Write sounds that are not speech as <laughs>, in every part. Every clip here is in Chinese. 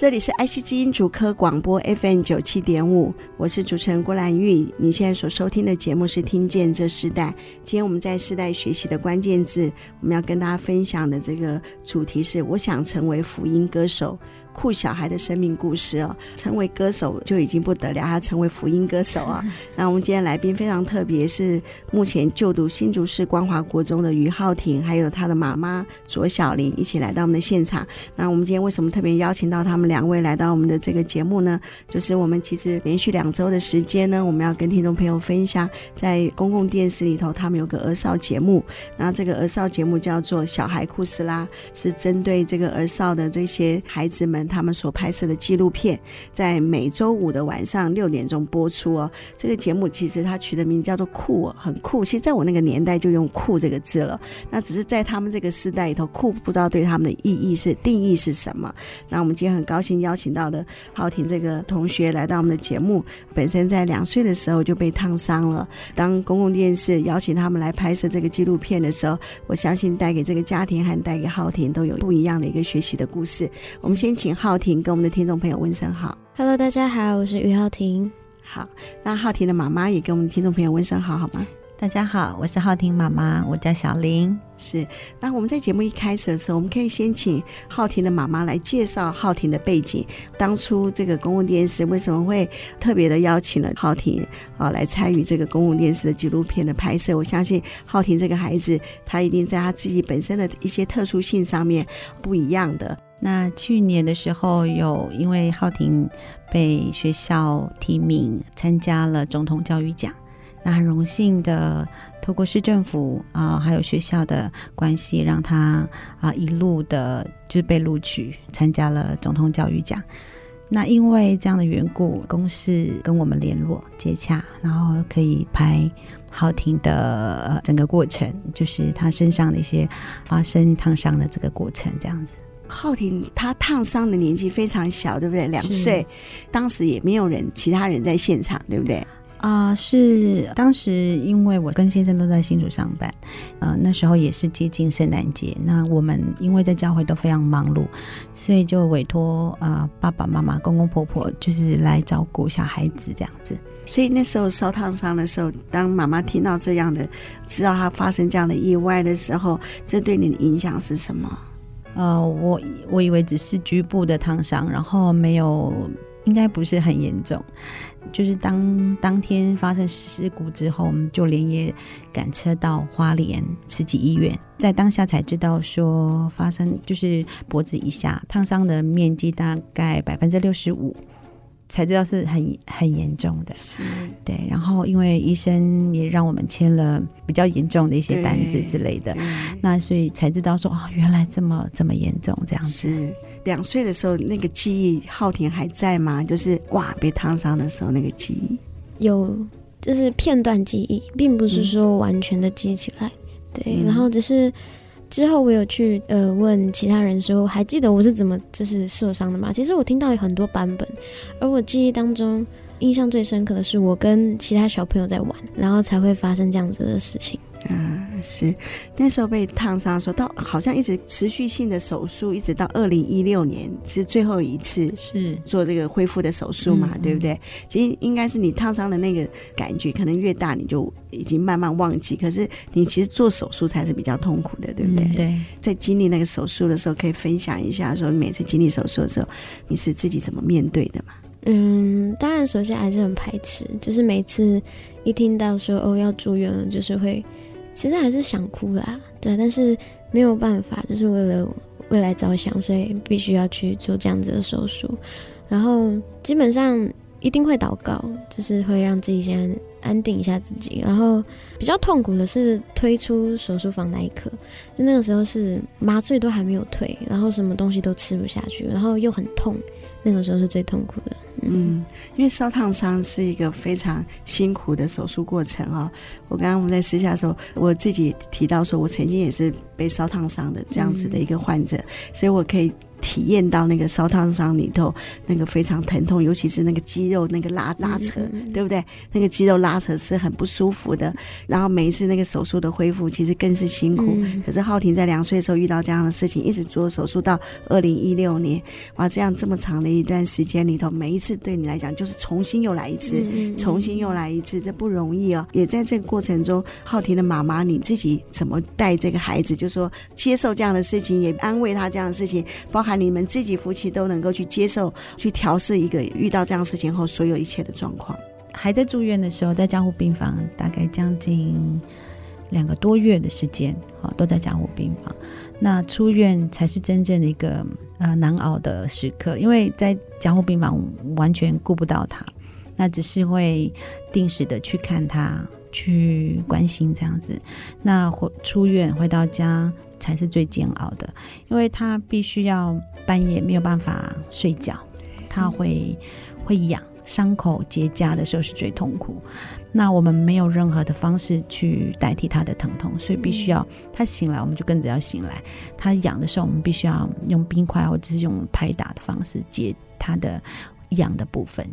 这里是爱惜基因主科广播 FM 九七点五，我是主持人郭兰玉。你现在所收听的节目是《听见这世代》。今天我们在世代学习的关键字，我们要跟大家分享的这个主题是：我想成为福音歌手。酷小孩的生命故事哦，成为歌手就已经不得了，还要成为福音歌手啊！<laughs> 那我们今天来宾非常特别，是目前就读新竹市光华国中的于浩庭，还有他的妈妈左小玲一起来到我们的现场。那我们今天为什么特别邀请到他们两位来到我们的这个节目呢？就是我们其实连续两周的时间呢，我们要跟听众朋友分享，在公共电视里头，他们有个儿少节目。那这个儿少节目叫做《小孩酷斯拉》，是针对这个儿少的这些孩子们。他们所拍摄的纪录片，在每周五的晚上六点钟播出哦。这个节目其实它取的名字叫做“酷”，很酷。其实在我那个年代就用“酷”这个字了。那只是在他们这个时代里头，“酷”不知道对他们的意义是定义是什么。那我们今天很高兴邀请到的浩庭这个同学来到我们的节目。本身在两岁的时候就被烫伤了。当公共电视邀请他们来拍摄这个纪录片的时候，我相信带给这个家庭和带给浩庭都有不一样的一个学习的故事。我们先请。浩婷跟我们的听众朋友问声好，Hello，大家好，我是于浩婷。好，那浩婷的妈妈也跟我们听众朋友问声好，好吗？大家好，我是浩婷妈妈，我叫小林。是，那我们在节目一开始的时候，我们可以先请浩婷的妈妈来介绍浩婷的背景。当初这个公共电视为什么会特别的邀请了浩婷啊来参与这个公共电视的纪录片的拍摄？我相信浩婷这个孩子，他一定在他自己本身的一些特殊性上面不一样的。那去年的时候，有因为浩庭被学校提名参加了总统教育奖。那很荣幸的，透过市政府啊、还有学校的关系，让他啊、一路的就被录取参加了总统教育奖。那因为这样的缘故，公司跟我们联络接洽，然后可以拍浩庭的、整个过程，就是他身上的一些发生烫伤的这个过程，这样子。浩庭他烫伤的年纪非常小，对不对？两岁，当时也没有人，其他人在现场，对不对？啊、呃，是当时因为我跟先生都在新竹上班，呃，那时候也是接近圣诞节，那我们因为在教会都非常忙碌，所以就委托啊、呃、爸爸妈妈、公公婆婆，就是来照顾小孩子这样子。所以那时候烧烫伤的时候，当妈妈听到这样的，知道他发生这样的意外的时候，这对你的影响是什么？呃，我我以为只是局部的烫伤，然后没有，应该不是很严重。就是当当天发生事故之后，我们就连夜赶车到花莲慈济医院，在当下才知道说发生就是脖子以下烫伤的面积大概百分之六十五，才知道是很很严重的。是，对。然后因为医生也让我们签了比较严重的一些单子之类的，那所以才知道说哦，原来这么这么严重这样子。两岁的时候，那个记忆，浩庭还在吗？就是哇，被烫伤的时候那个记忆，有，就是片段记忆，并不是说完全的记起来。嗯、对，然后只是之后我有去呃问其他人说，还记得我是怎么就是受伤的吗？其实我听到有很多版本，而我记忆当中印象最深刻的是我跟其他小朋友在玩，然后才会发生这样子的事情。嗯，是那时候被烫伤的时候，到好像一直持续性的手术，一直到二零一六年是最后一次是做这个恢复的手术嘛，对不对？其实应该是你烫伤的那个感觉，可能越大你就已经慢慢忘记，可是你其实做手术才是比较痛苦的，对不对？嗯、对，在经历那个手术的时候，可以分享一下，说你每次经历手术的时候，你是自己怎么面对的嘛？嗯，当然，首先还是很排斥，就是每次一听到说哦要住院了，就是会。其实还是想哭啦，对，但是没有办法，就是为了未来着想，所以必须要去做这样子的手术。然后基本上一定会祷告，就是会让自己先安定一下自己。然后比较痛苦的是推出手术房那一刻，就那个时候是麻醉都还没有退，然后什么东西都吃不下去，然后又很痛，那个时候是最痛苦的。嗯，因为烧烫伤是一个非常辛苦的手术过程哦。我刚刚我们在私下的时候，我自己提到说，我曾经也是被烧烫伤的这样子的一个患者，所以我可以。体验到那个烧烫伤里头那个非常疼痛，尤其是那个肌肉那个拉拉扯，对不对？那个肌肉拉扯是很不舒服的。然后每一次那个手术的恢复，其实更是辛苦。可是浩婷在两岁的时候遇到这样的事情，一直做手术到二零一六年，哇，这样这么长的一段时间里头，每一次对你来讲就是重新又来一次，重新又来一次，这不容易哦。也在这个过程中，浩婷的妈妈你自己怎么带这个孩子？就说接受这样的事情，也安慰他这样的事情，包含。你们自己夫妻都能够去接受、去调试一个遇到这样事情后所有一切的状况。还在住院的时候，在加护病房，大概将近两个多月的时间，啊，都在加护病房。那出院才是真正的一个呃难熬的时刻，因为在加护病房完全顾不到他，那只是会定时的去看他，去关心这样子。那回出院回到家。才是最煎熬的，因为他必须要半夜没有办法睡觉，他会会痒，伤口结痂的时候是最痛苦。那我们没有任何的方式去代替他的疼痛，所以必须要他醒来，我们就跟着要醒来。他痒的时候，我们必须要用冰块或者是用拍打的方式解他的痒的部分。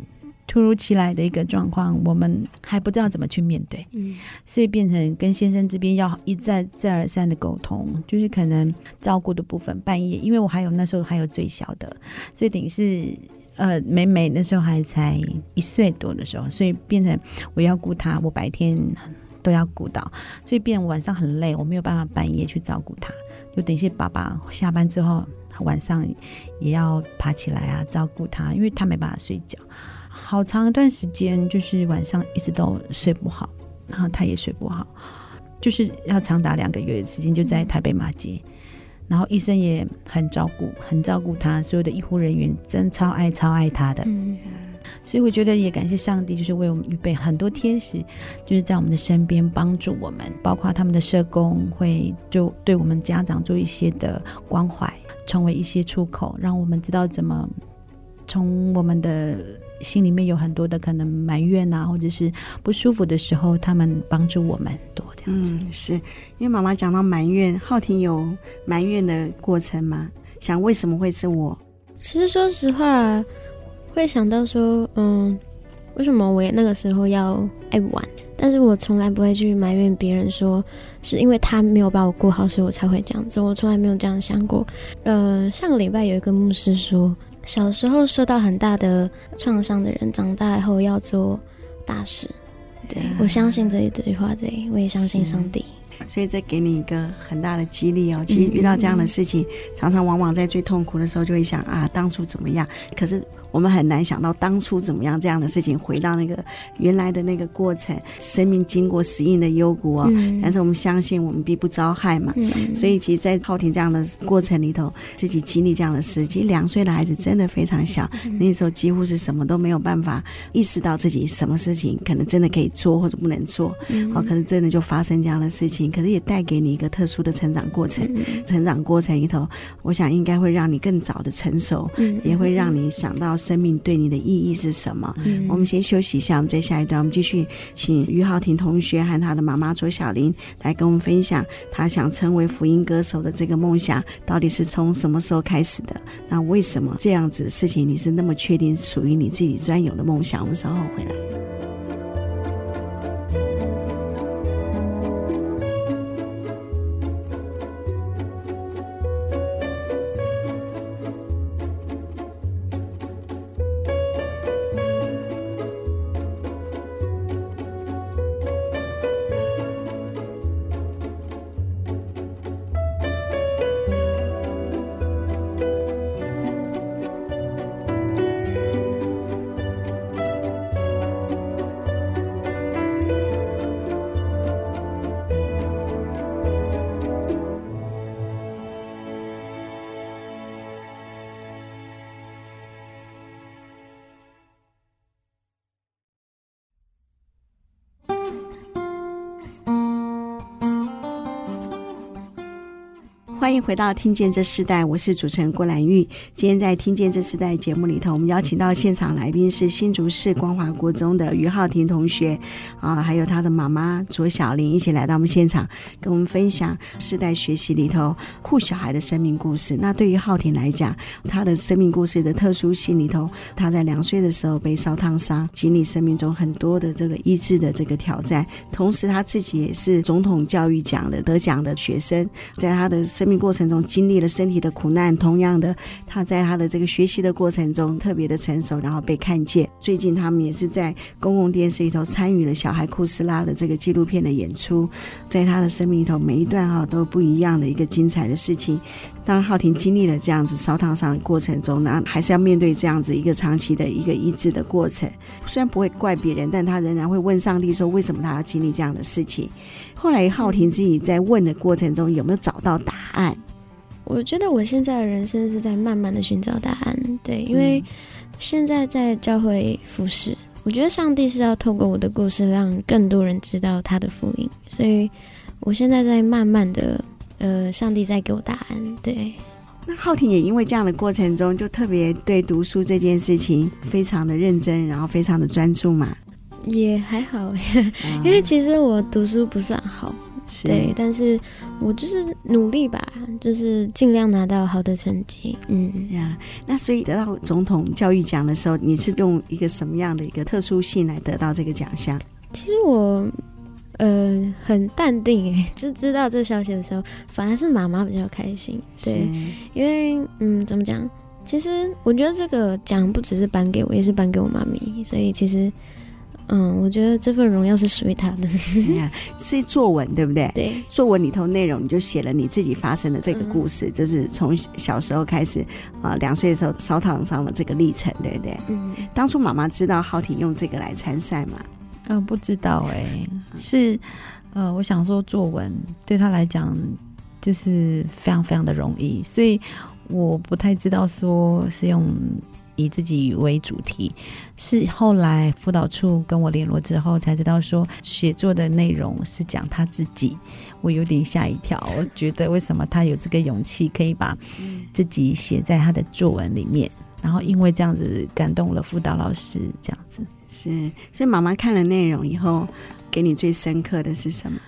突如其来的一个状况，我们还不知道怎么去面对，嗯，所以变成跟先生这边要一再再而三的沟通，就是可能照顾的部分，半夜，因为我还有那时候还有最小的，所以等于是呃，美美那时候还才一岁多的时候，所以变成我要顾他，我白天都要顾到，所以变晚上很累，我没有办法半夜去照顾他，就等于是爸爸下班之后晚上也要爬起来啊照顾他，因为他没办法睡觉。好长一段时间，就是晚上一直都睡不好，然后他也睡不好，就是要长达两个月的时间就在台北马街，然后医生也很照顾，很照顾他，所有的医护人员真超爱超爱他的，所以我觉得也感谢上帝，就是为我们预备很多天使，就是在我们的身边帮助我们，包括他们的社工会就对我们家长做一些的关怀，成为一些出口，让我们知道怎么从我们的。心里面有很多的可能埋怨啊，或者是不舒服的时候，他们帮助我们多这样子。嗯，是因为妈妈讲到埋怨，浩婷有埋怨的过程吗？想为什么会是我？其实说实话，会想到说，嗯，为什么我也那个时候要爱玩？但是我从来不会去埋怨别人说，说是因为他没有把我顾好，所以我才会这样子。我从来没有这样想过。呃，上个礼拜有一个牧师说。小时候受到很大的创伤的人，长大以后要做大事。对，我相信这一句话，对，我也相信上帝。所以这给你一个很大的激励哦。其实遇到这样的事情，嗯嗯嗯，常常往往在最痛苦的时候，就会想啊，当初怎么样？可是。我们很难想到当初怎么样这样的事情，回到那个原来的那个过程，生命经过死荫的幽谷哦。嗯、但是我们相信，我们必不遭害嘛。嗯、所以，其实，在浩庭这样的过程里头，自己经历这样的事，其实两岁的孩子真的非常小，嗯、那时候几乎是什么都没有办法意识到自己什么事情可能真的可以做或者不能做。嗯、好，可是真的就发生这样的事情，可是也带给你一个特殊的成长过程。嗯、成长过程里头，我想应该会让你更早的成熟，嗯、也会让你想到。生命对你的意义是什么？嗯、我们先休息一下，我们再下一段，我们继续请于浩庭同学和他的妈妈左小玲来跟我们分享，他想成为福音歌手的这个梦想到底是从什么时候开始的？那为什么这样子的事情你是那么确定属于你自己专有的梦想？我们稍后回来。欢迎回到《听见这世代》，我是主持人郭兰玉。今天在《听见这世代》节目里头，我们邀请到现场来宾是新竹市光华国中的于浩庭同学啊，还有他的妈妈卓小玲，一起来到我们现场，跟我们分享世代学习里头护小孩的生命故事。那对于浩庭来讲，他的生命故事的特殊性里头，他在两岁的时候被烧烫伤，经历生命中很多的这个医治的这个挑战，同时他自己也是总统教育奖的得奖的学生，在他的生命过程中经历了身体的苦难，同样的，他在他的这个学习的过程中特别的成熟，然后被看见。最近他们也是在公共电视里头参与了小孩库斯拉的这个纪录片的演出，在他的生命里头每一段哈都不一样的一个精彩的事情。当浩庭经历了这样子烧烫伤的过程中，那还是要面对这样子一个长期的一个医治的过程。虽然不会怪别人，但他仍然会问上帝说：为什么他要经历这样的事情？后来浩婷自己在问的过程中，有没有找到答案？我觉得我现在的人生是在慢慢的寻找答案。对，因为现在在教会服侍，我觉得上帝是要透过我的故事，让更多人知道他的福音。所以我现在在慢慢的。呃，上帝在给我答案。对，那浩婷也因为这样的过程中，就特别对读书这件事情非常的认真，然后非常的专注嘛。也还好，<laughs> 因为其实我读书不算好，对，但是我就是努力吧，就是尽量拿到好的成绩。嗯呀，那所以得到总统教育奖的时候，你是用一个什么样的一个特殊性来得到这个奖项？其实我。呃，很淡定哎，就 <laughs> 知道这消息的时候，反而是妈妈比较开心。对，因为嗯，怎么讲？其实我觉得这个奖不只是颁给我，也是颁给我妈咪。所以其实，嗯，我觉得这份荣耀是属于他的。是作文对不对？对，作文里头内容你就写了你自己发生的这个故事，嗯、就是从小时候开始啊，两、呃、岁的时候烧烫伤的这个历程，对不对？嗯。当初妈妈知道浩婷用这个来参赛吗？嗯、呃，不知道哎、欸，是，呃，我想说作文对他来讲就是非常非常的容易，所以我不太知道说是用以自己为主题，是后来辅导处跟我联络之后才知道说写作的内容是讲他自己，我有点吓一跳，我觉得为什么他有这个勇气可以把自己写在他的作文里面，然后因为这样子感动了辅导老师，这样子。是，所以妈妈看了内容以后，给你最深刻的是什么？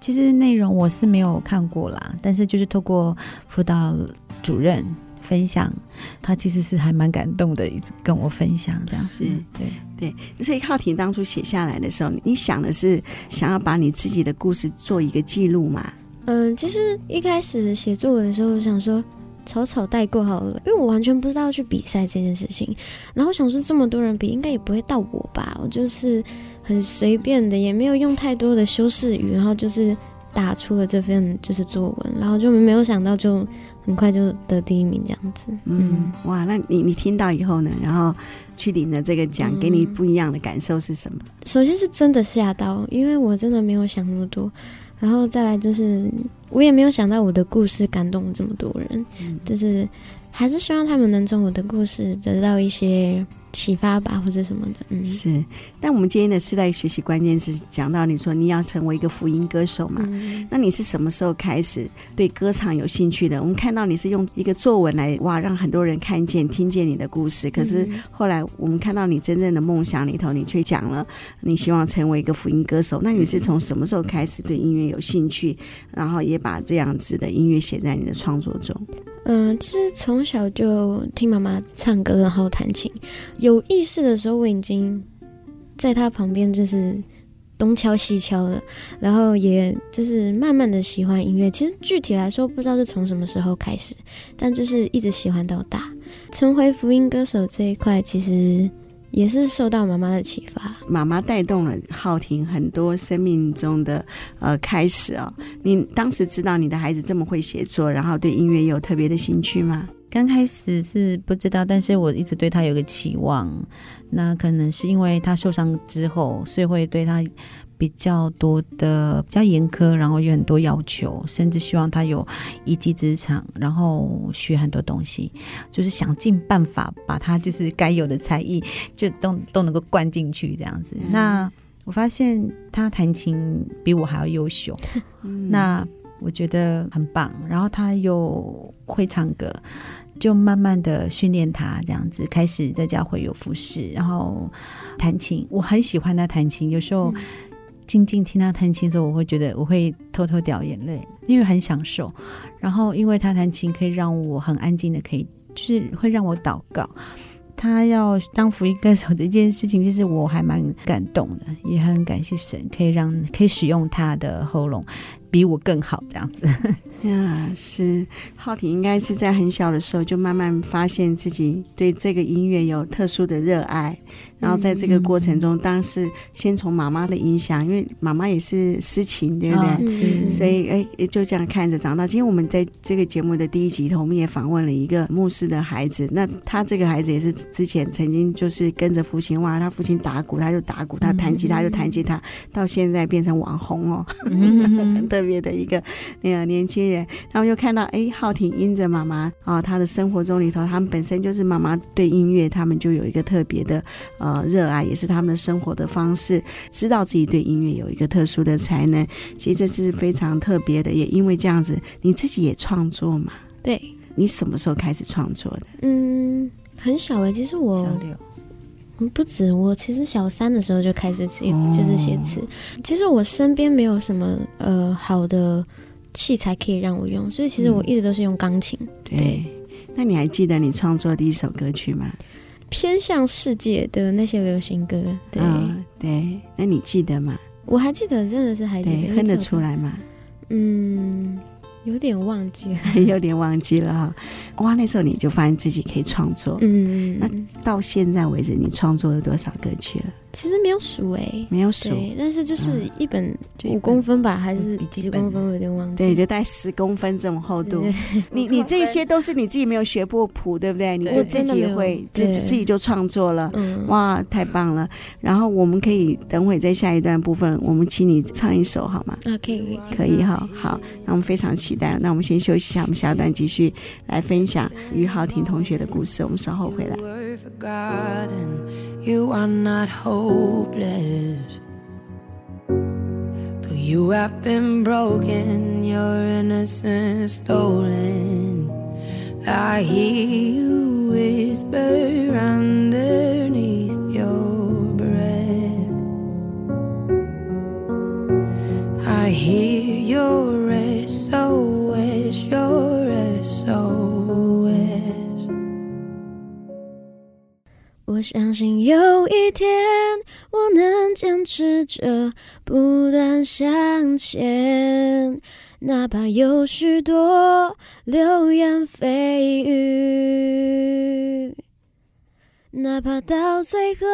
其实内容我是没有看过啦，但是就是透过辅导主任分享，他其实是还蛮感动的，一直跟我分享这样子。对对，所以浩婷当初写下来的时候，你想的是想要把你自己的故事做一个记录嘛？嗯，其实一开始写作文的时候，我想说。草草带过好了，因为我完全不知道去比赛这件事情。然后想说这么多人比，应该也不会到我吧？我就是很随便的，也没有用太多的修饰语，然后就是打出了这份就是作文，然后就没有想到就很快就得第一名这样子。嗯，嗯哇，那你你听到以后呢？然后去领了这个奖，给你不一样的感受是什么？嗯，首先是真的吓到，因为我真的没有想那么多。然后再来就是，我也没有想到我的故事感动了这么多人，嗯、就是还是希望他们能从我的故事得到一些。启发吧，或者什么的，嗯，是。但我们今天的世代学习关键是讲到你说你要成为一个福音歌手嘛？嗯、那你是什么时候开始对歌唱有兴趣的？我们看到你是用一个作文来哇，让很多人看见、听见你的故事。可是后来我们看到你真正的梦想里头，你却讲了你希望成为一个福音歌手。那你是从什么时候开始对音乐有兴趣，然后也把这样子的音乐写在你的创作中？嗯，其实从小就听妈妈唱歌，然后弹琴。有意识的时候，我已经在她旁边，就是东敲西敲的，然后也就是慢慢的喜欢音乐。其实具体来说，不知道是从什么时候开始，但就是一直喜欢到大。成为福音歌手这一块，其实。也是受到妈妈的启发，妈妈带动了浩婷很多生命中的呃开始哦。你当时知道你的孩子这么会写作，然后对音乐有特别的兴趣吗？刚开始是不知道，但是我一直对他有个期望。那可能是因为他受伤之后，所以会对他。比较多的比较严苛，然后有很多要求，甚至希望他有一技之长，然后学很多东西，就是想尽办法把他就是该有的才艺就都都能够灌进去这样子。嗯、那我发现他弹琴比我还要优秀，<laughs> 嗯、那我觉得很棒。然后他又会唱歌，就慢慢的训练他这样子，开始在家会有服饰，然后弹琴。我很喜欢他弹琴，有时候静静听他弹琴的时候，我会觉得我会偷偷掉眼泪，因为很享受。然后因为他弹琴可以让我很安静的，可以就是会让我祷告。他要当福音歌手的一件事情，其实我还蛮感动的，也很感谢神，可以让可以使用他的喉咙。比我更好这样子 <laughs> 呀，是浩婷应该是在很小的时候就慢慢发现自己对这个音乐有特殊的热爱，然后在这个过程中，当时先从妈妈的影响，因为妈妈也是诗情，对不对？哦、是，所以哎，就这样看着长大。今天我们在这个节目的第一集头，我们也访问了一个牧师的孩子，那他这个孩子也是之前曾经就是跟着父亲哇，他父亲打鼓他就打鼓，他弹吉他就弹吉他，到现在变成网红哦，<laughs> <laughs> 很特别的一个那个年轻人，然后又看到哎，浩婷因着妈妈啊，他的生活中里头，他们本身就是妈妈对音乐，他们就有一个特别的呃热爱，也是他们的生活的方式，知道自己对音乐有一个特殊的才能，其实这是非常特别的。也因为这样子，你自己也创作嘛？对，你什么时候开始创作的？嗯，很小哎、欸，其实我。不止，我其实小三的时候就开始写，就是写词。其实我身边没有什么呃好的器材可以让我用，所以其实我一直都是用钢琴。对，对，那你还记得你创作的第一首歌曲吗？偏向世界的那些流行歌。对、哦、对，那你记得吗？我还记得，真的是还记得，哼得出来吗？嗯。有点忘记了，<laughs> 有点忘记了哈。哇，那时候你就发现自己可以创作。嗯，那到现在为止，你创作了多少歌曲了？其实没有数哎，没有数，但是就是一本五公分吧，还是几公分？我有点忘记。对，就带十公分这种厚度。你你这些都是你自己没有学过谱，对不对？你就自己会自自己就创作了。哇，太棒了！然后我们可以等会在下一段部分，我们请你唱一首好吗？啊，可以，可以哈。好，那我们非常期待。那我们先休息一下，我们下一段继续来分享于浩婷同学的故事。我们稍后回来。Hopeless. Though you have been broken, your innocence stolen. I hear you whisper underneath 相信有一天我能坚持着不断向前，哪怕有许多流言蜚语，哪怕到最后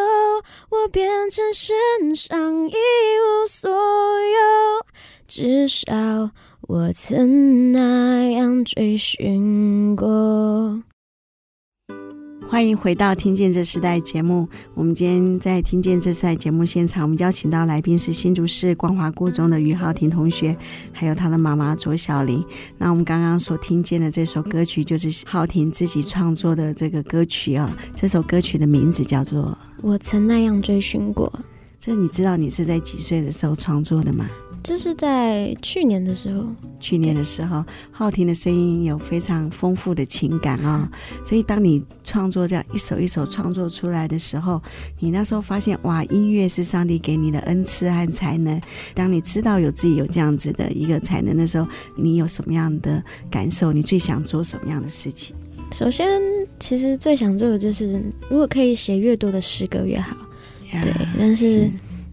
我变成身上一无所有，至少我曾那样追寻过。欢迎回到《听见这时代》节目。我们今天在《听见这时代》节目现场，我们邀请到来宾是新竹市光华国中的于浩廷同学，还有他的妈妈左小玲。那我们刚刚所听见的这首歌曲，就是浩廷自己创作的这个歌曲啊。这首歌曲的名字叫做《我曾那样追寻过》。这你知道你是在几岁的时候创作的吗？这是在去年的时候，去年的时候，浩婷的声音有非常丰富的情感啊、哦，所以当你创作这样一首一首创作出来的时候，你那时候发现哇，音乐是上帝给你的恩赐和才能。当你知道有自己有这样子的一个才能的时候，你有什么样的感受？你最想做什么样的事情？首先，其实最想做的就是，如果可以写越多的诗歌越好。Yeah, 对，但是，是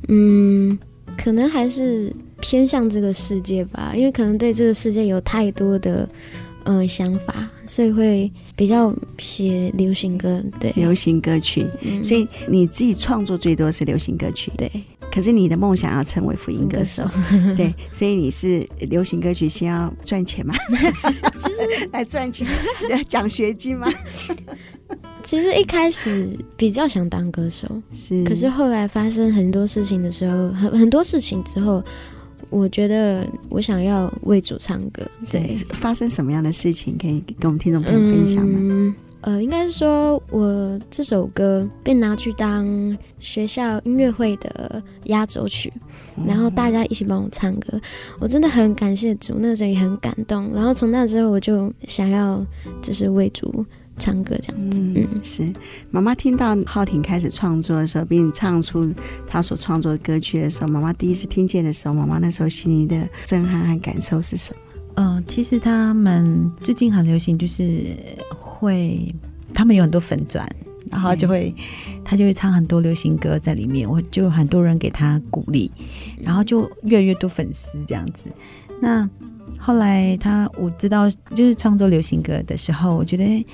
嗯，可能还是。偏向这个世界吧，因为可能对这个世界有太多的嗯、呃、想法，所以会比较写流行歌。对，流行歌曲。嗯、所以你自己创作最多是流行歌曲。对。可是你的梦想要成为福音歌手。对，所以你是流行歌曲先要赚钱吗？其实 <laughs> 来赚取奖学金吗？其实一开始比较想当歌手，是。可是后来发生很多事情的时候，很很多事情之后。我觉得我想要为主唱歌。对，发生什么样的事情可以跟我们听众朋友分享呢？嗯，呃，应该是说我这首歌被拿去当学校音乐会的压轴曲，然后大家一起帮我唱歌，我真的很感谢主，那个时候也很感动。然后从那之后，我就想要就是为主唱歌这样子。嗯，是妈妈听到浩廷开始创作的时候，并唱出他所创作的歌曲的时候，妈妈第一次听见的时候，妈妈那时候心里的震撼和感受是什么？嗯、呃，其实他们最近很流行，就是。会，他们有很多粉钻，然后就会，他就会唱很多流行歌在里面，我就很多人给他鼓励，然后就越来越多粉丝这样子。那后来他我知道，就是创作流行歌的时候，我觉得。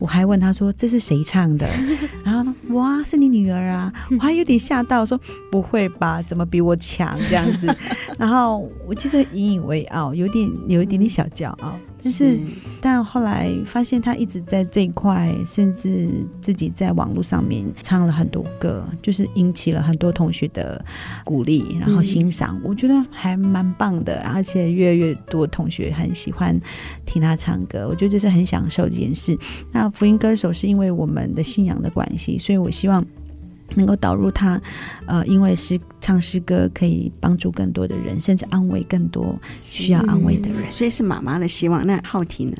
我还问他说：“这是谁唱的？” <laughs> 然后呢，哇，是你女儿啊！<laughs> 我还有点吓到，说：“不会吧？怎么比我强这样子？”然后我其实引以为傲，有点有一点点小骄傲。但是，是但后来发现他一直在这一块，甚至自己在网络上面唱了很多歌，就是引起了很多同学的鼓励，然后欣赏。嗯、我觉得还蛮棒的，而且越来越多同学很喜欢听他唱歌。我觉得这是很享受的一件事。那福音歌手是因为我们的信仰的关系，所以我希望能够导入他，呃，因为诗唱诗歌可以帮助更多的人，甚至安慰更多需要安慰的人，所以是妈妈的希望。那浩婷呢？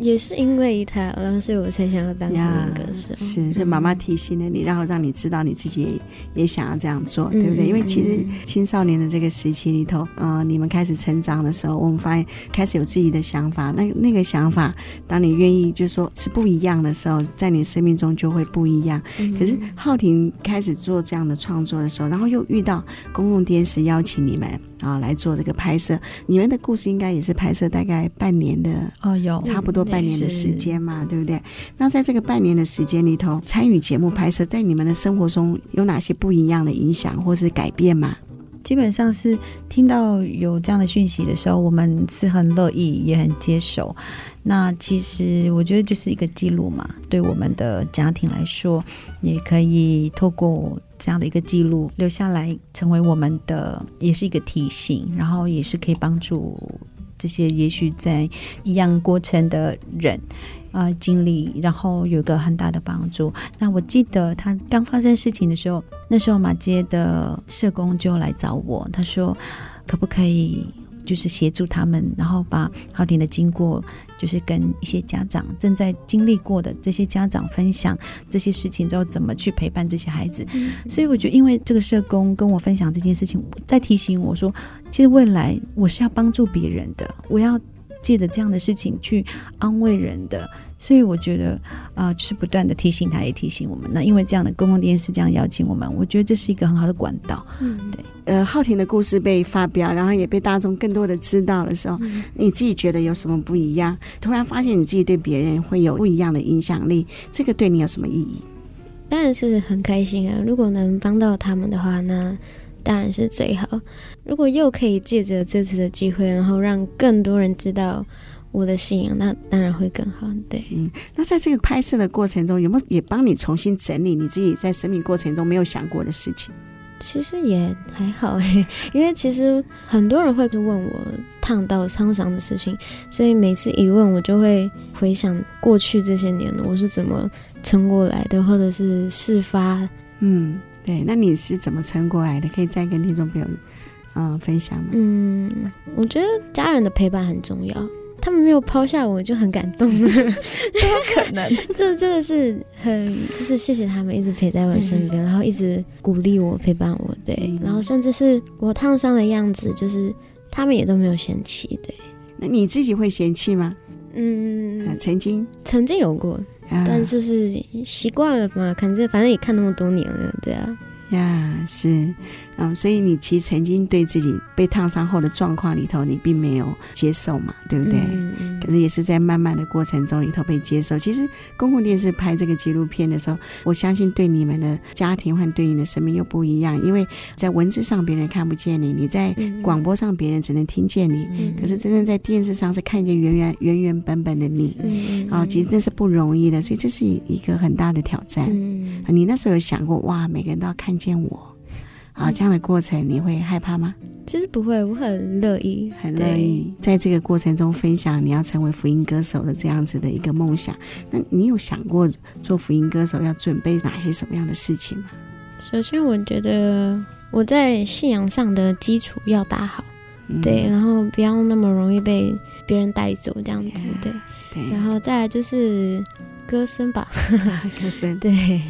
也是因为他，然后所以我才想要当歌手。是，所以妈妈提醒了你，然后让你知道你自己也，也想要这样做，对不对？嗯、因为其实青少年的这个时期里头，呃，你们开始成长的时候，我们发现开始有自己的想法。那那个想法，当你愿意就是说是不一样的时候，在你生命中就会不一样。嗯、可是浩婷开始做这样的创作的时候，然后又遇到公共电视邀请你们。啊，来做这个拍摄，你们的故事应该也是拍摄大概半年的哦，有差不多半年的时间嘛，对不对？那在这个半年的时间里头，参与节目拍摄，在你们的生活中有哪些不一样的影响或是改变吗？基本上是听到有这样的讯息的时候，我们是很乐意，也很接受。那其实我觉得就是一个记录嘛，对我们的家庭来说，也可以透过这样的一个记录留下来，成为我们的也是一个提醒，然后也是可以帮助这些也许在一样过程的人、呃、经历，然后有个很大的帮助。那我记得他刚发生事情的时候，那时候马街的社工就来找我，他说可不可以？就是协助他们，然后把浩廷的经过，就是跟一些家长正在经历过的这些家长分享这些事情之后，怎么去陪伴这些孩子。嗯、所以我觉得，因为这个社工跟我分享这件事情，在提醒我说，其实未来我是要帮助别人的，我要借着这样的事情去安慰人的。所以我觉得，啊、呃，就是不断的提醒他，也提醒我们。那因为这样的公共电视这样邀请我们，我觉得这是一个很好的管道。嗯，对。呃，浩婷的故事被发表，然后也被大众更多的知道的时候，嗯、你自己觉得有什么不一样？突然发现你自己对别人会有不一样的影响力，这个对你有什么意义？当然是很开心啊！如果能帮到他们的话，那当然是最好。如果又可以借着这次的机会，然后让更多人知道。我的信仰，那当然会更好。对，嗯，那在这个拍摄的过程中，有没有也帮你重新整理你自己在生命过程中没有想过的事情？其实也还好，因为其实很多人会问我烫到沧桑的事情，所以每次一问，我就会回想过去这些年我是怎么撑过来的，或者是事发。嗯，对，那你是怎么撑过来的？可以再跟听众朋友嗯分享吗？嗯，我觉得家人的陪伴很重要。他们没有抛下我，就很感动。<laughs> 怎么可能？<laughs> 这真的是很，就是谢谢他们一直陪在我身边，嗯、然后一直鼓励我、陪伴我。对，嗯、然后甚至是我烫伤的样子，就是他们也都没有嫌弃。对，那你自己会嫌弃吗？嗯、啊，曾经曾经有过，啊、但就是习惯了嘛。反正反正也看那么多年了，对啊。呀，是。嗯，所以你其实曾经对自己被烫伤后的状况里头，你并没有接受嘛，对不对？嗯嗯、可是也是在慢慢的过程中里头被接受。其实公共电视拍这个纪录片的时候，我相信对你们的家庭和对你的生命又不一样，因为在文字上别人看不见你，你在广播上别人只能听见你，嗯、可是真正在电视上是看见原原原原本本的你。嗯、啊，其实这是不容易的，所以这是一个很大的挑战。嗯、你那时候有想过，哇，每个人都要看见我。啊，这样的过程你会害怕吗？其实不会，我很乐意，很乐意在这个过程中分享你要成为福音歌手的这样子的一个梦想。那你有想过做福音歌手要准备哪些什么样的事情吗？首先，我觉得我在信仰上的基础要打好，嗯、对，然后不要那么容易被别人带走这样子，对，对，然后再来就是歌声吧，<laughs> 歌声，对。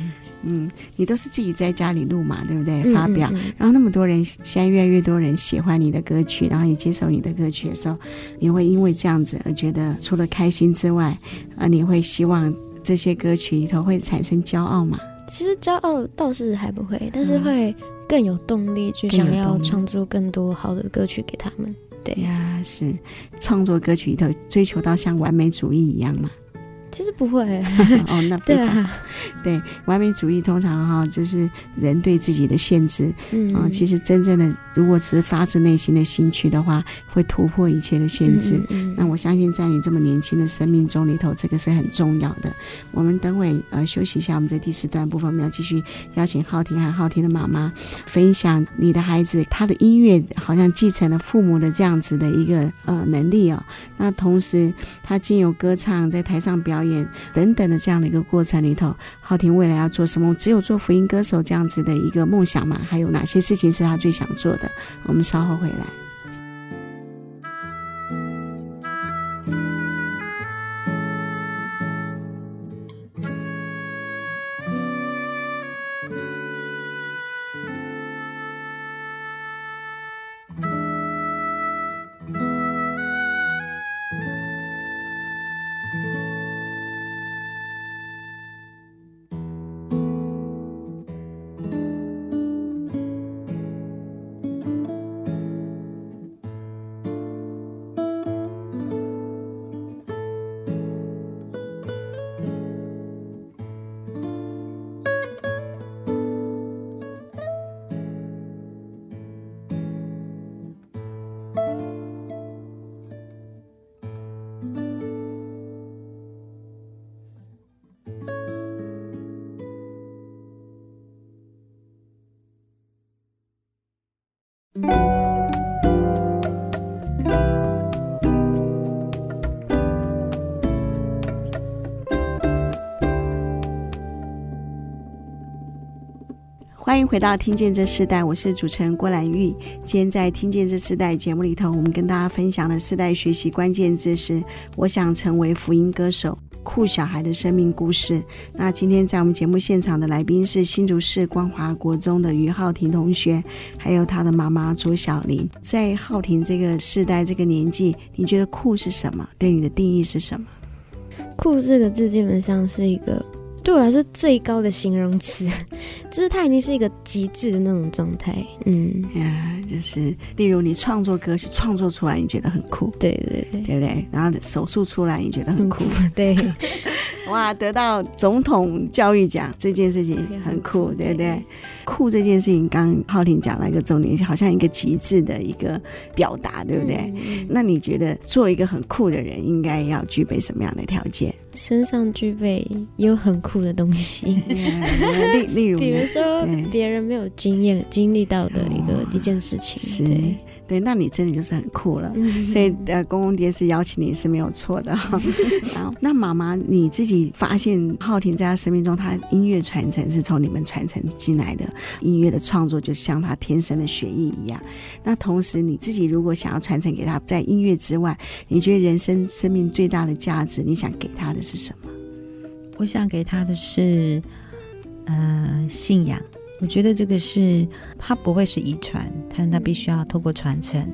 嗯，你都是自己在家里录嘛，对不对？发表，嗯嗯嗯，然后那么多人，现在越来越多人喜欢你的歌曲，然后也接受你的歌曲的时候，你会因为这样子而觉得除了开心之外，啊，你会希望这些歌曲里头会产生骄傲吗？其实骄傲倒是还不会，但是会更有动力去想要创作更多好的歌曲给他们。对呀，是创作歌曲里头追求到像完美主义一样吗？其实不会 <laughs> 哦，那 <laughs> 非常对，啊、<laughs> 对完美主义通常哈，就是人对自己的限制。嗯、哦，其实真正的如果只是发自内心的兴趣的话，会突破一切的限制。嗯嗯、那我相信在你这么年轻的生命中里头，这个是很重要的。我们等会呃休息一下，我们在第四段部分，我们要继续邀请浩婷和浩婷的妈妈分享你的孩子他的音乐好像继承了父母的这样子的一个呃能力哦。那同时他经由歌唱在台上表演。表演等等的这样的一个过程里头，浩廷未来要做什么？只有做福音歌手这样子的一个梦想嘛？还有哪些事情是他最想做的？我们稍后回来。欢迎回到《听见这世代》，我是主持人郭兰玉。今天在《听见这世代》节目里头，我们跟大家分享的世代学习关键字是“我想成为福音歌手”。酷小孩的生命故事。那今天在我们节目现场的来宾是新竹市光华国中的于浩廷同学，还有他的妈妈左小玲。在浩婷这个世代、这个年纪，你觉得酷是什么？对你的定义是什么？酷这个字基本上是一个。对我来说最高的形容词，<laughs> 就是它已经是一个极致的那种状态。嗯呀，就是例如你创作歌曲创作出来，你觉得很酷，对对对，对不对？然后手术出来，你觉得很酷，嗯、对。<laughs> 哇，得到总统教育奖这件事情很酷，对不对？酷这件事情，刚刚浩婷讲了一个重点，好像一个极致的一个表达，对不对？嗯、那你觉得做一个很酷的人，应该要具备什么样的条件？身上具备有很酷的东西，<laughs> 例 <laughs> 例如，比如说别人没有经验经历到的一个一件事情，对。对，那你真的就是很酷了。所以呃，公公爹是邀请你是没有错的。<laughs> 然后，那妈妈你自己发现浩婷在他生命中，他音乐传承是从你们传承进来的，音乐的创作就像他天生的血艺一样。那同时你自己如果想要传承给他，在音乐之外，你觉得人生生命最大的价值，你想给他的是什么？我想给他的是呃信仰。我觉得这个是，它不会是遗传，但它必须要透过传承，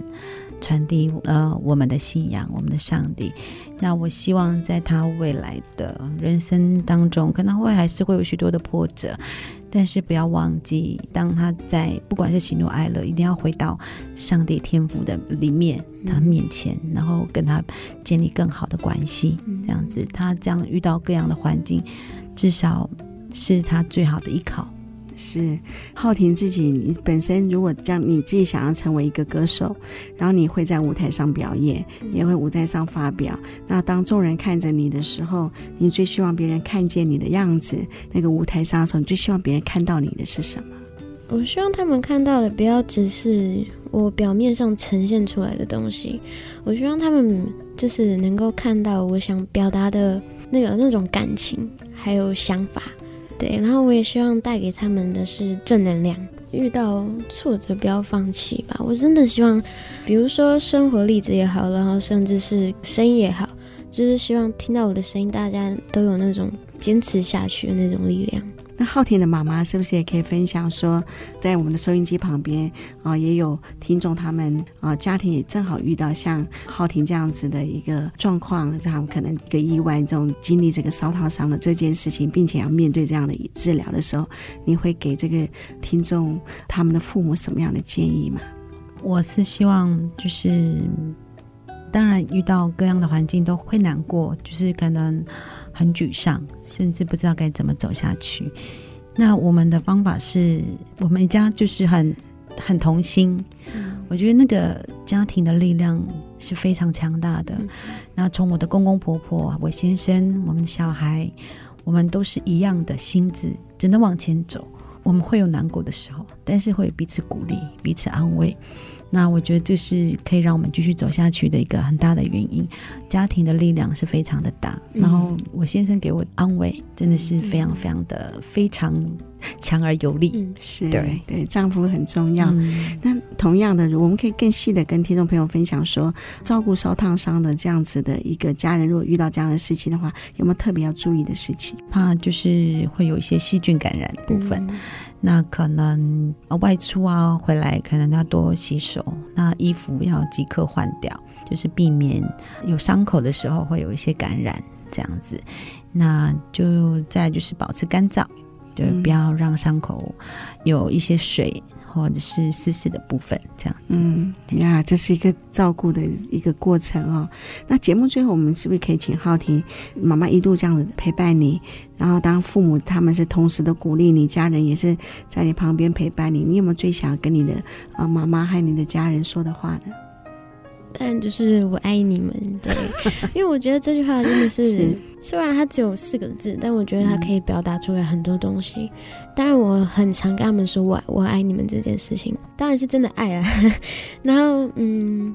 传递呃我们的信仰，我们的上帝。那我希望在他未来的人生当中，可能会还是会有许多的波折，但是不要忘记，当他在不管是喜怒哀乐，一定要回到上帝天赋的里面，他面前，然后跟他建立更好的关系。这样子，他这样遇到各样的环境，至少是他最好的依靠。是浩婷自己，你本身如果将你自己想要成为一个歌手，然后你会在舞台上表演，也会舞台上发表。那当众人看着你的时候，你最希望别人看见你的样子，那个舞台上的时候，你最希望别人看到你的是什么？我希望他们看到的不要只是我表面上呈现出来的东西，我希望他们就是能够看到我想表达的那个那种感情还有想法，对。然后我也希望带给他们的是正能量，遇到挫折不要放弃吧。我真的希望，比如说生活例子也好，然后甚至是声音也好，就是希望听到我的声音，大家都有那种坚持下去的那种力量。那浩庭的妈妈是不是也可以分享说，在我们的收音机旁边啊，也有听众他们啊，家庭也正好遇到像浩庭这样子的一个状况，他们可能一个意外，这种经历这个烧烫伤的这件事情，并且要面对这样的治疗的时候，你会给这个听众他们的父母什么样的建议吗？我是希望就是，当然遇到各样的环境都会难过，就是可能。很沮丧，甚至不知道该怎么走下去。那我们的方法是我们家就是很很同心。嗯，我觉得那个家庭的力量是非常强大的。嗯，那从我的公公婆婆、我先生、我们的小孩，我们都是一样的心智，只能往前走。我们会有难过的时候，但是会彼此鼓励、彼此安慰。那我觉得这是可以让我们继续走下去的一个很大的原因，家庭的力量是非常的大。嗯、然后我先生给我安慰，真的是非常非常的、嗯、非常强而有力。嗯、是对对，丈夫很重要。嗯、那同样的，我们可以更细的跟听众朋友分享说，照顾烧烫伤的这样子的一个家人，如果遇到这样的事情的话，有没有特别要注意的事情？怕就是会有一些细菌感染的部分。嗯那可能外出啊，回来可能要多洗手。那衣服要即刻换掉，就是避免有伤口的时候会有一些感染这样子。那就再就是保持干燥，对不要让伤口有一些水。或者是私事的部分，这样子。嗯呀，这是一个照顾的一个过程哦。那节目最后，我们是不是可以请浩婷妈妈一路这样子陪伴你？然后当父母他们是同时的鼓励你，家人也是在你旁边陪伴你。你有没有最想跟你的啊妈妈和你的家人说的话呢？但就是我爱你们，对，<laughs> 因为我觉得这句话真的是，是虽然它只有四个字，但我觉得它可以表达出来很多东西。嗯、当然，我很常跟他们说我我爱你们这件事情，当然是真的爱啊。<laughs> 然后，嗯，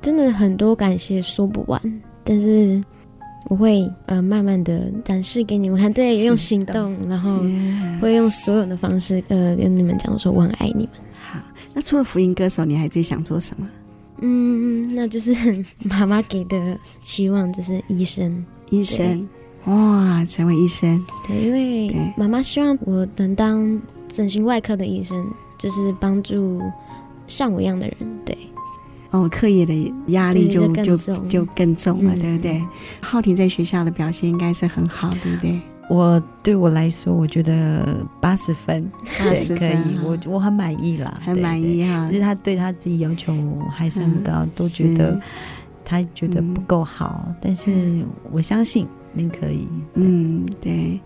真的很多感谢说不完，但是我会呃慢慢的展示给你们看，对，用行动，然后会用所有的方式呃跟你们讲说我很爱你们。好，那除了福音歌手，你还最想做什么？嗯，那就是 <laughs> 妈妈给的期望，就是医生。医生，哇，成为医生。对，因为妈妈希望我能当整形外科的医生，就是帮助像我一样的人。对。哦，课业的压力就就就更，重了，嗯、对不对？浩婷在学校的表现应该是很好，对不对？我对我来说，我觉得八十分，八十分可以，我我很满意啦，很满意哈。其实他对他自己要求还是很高，嗯、都觉得他觉得不够好，嗯、但是我相信。您可以，嗯，对，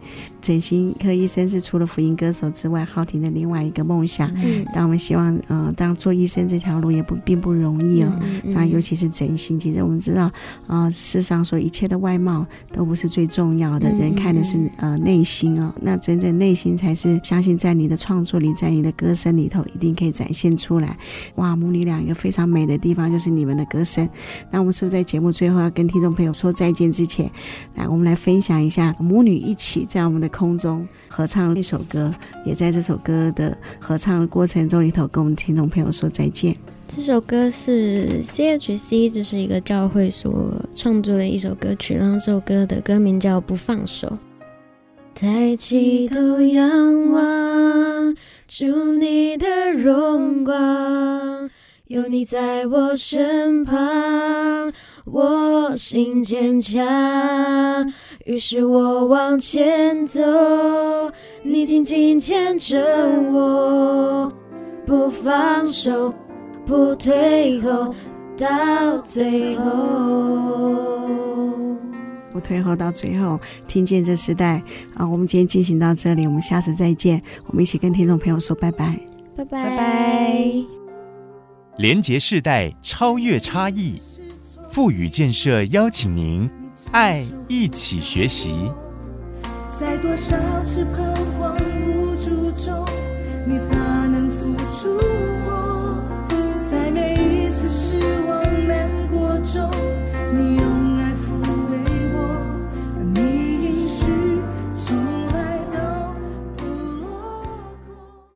整形科医生是除了福音歌手之外，浩婷的另外一个梦想。嗯，但我们希望，嗯、呃，当做医生这条路也不并不容易哦。嗯，嗯，那尤其是整形，其实我们知道，啊、呃，世上说一切的外貌都不是最重要的，人看的是呃内心哦。那真正内心才是相信，在你的创作里，在你的歌声里头，一定可以展现出来。哇，母女俩一个非常美的地方就是你们的歌声。那我们是不是在节目最后要跟听众朋友说再见之前，来我们来分享一下母女一起在我们的空中合唱一首歌，也在这首歌的合唱过程中里头跟我们听众朋友说再见。这首歌是 CHC，这是一个教会所创作的一首歌曲，然后这首歌的歌名叫《不放手》。抬起头仰望，主你的荣光，有你在我身旁。我心坚强，于是我往前走，你紧紧牵着我，不放手，不退后，到最后，不退后到最后。听见这时代啊，我们今天进行到这里，我们下次再见。我们一起跟听众朋友说拜拜，拜拜拜拜。连结世代，超越差异。富予建设邀请您，爱一起学习。在多少次彷徨无助中，你大能。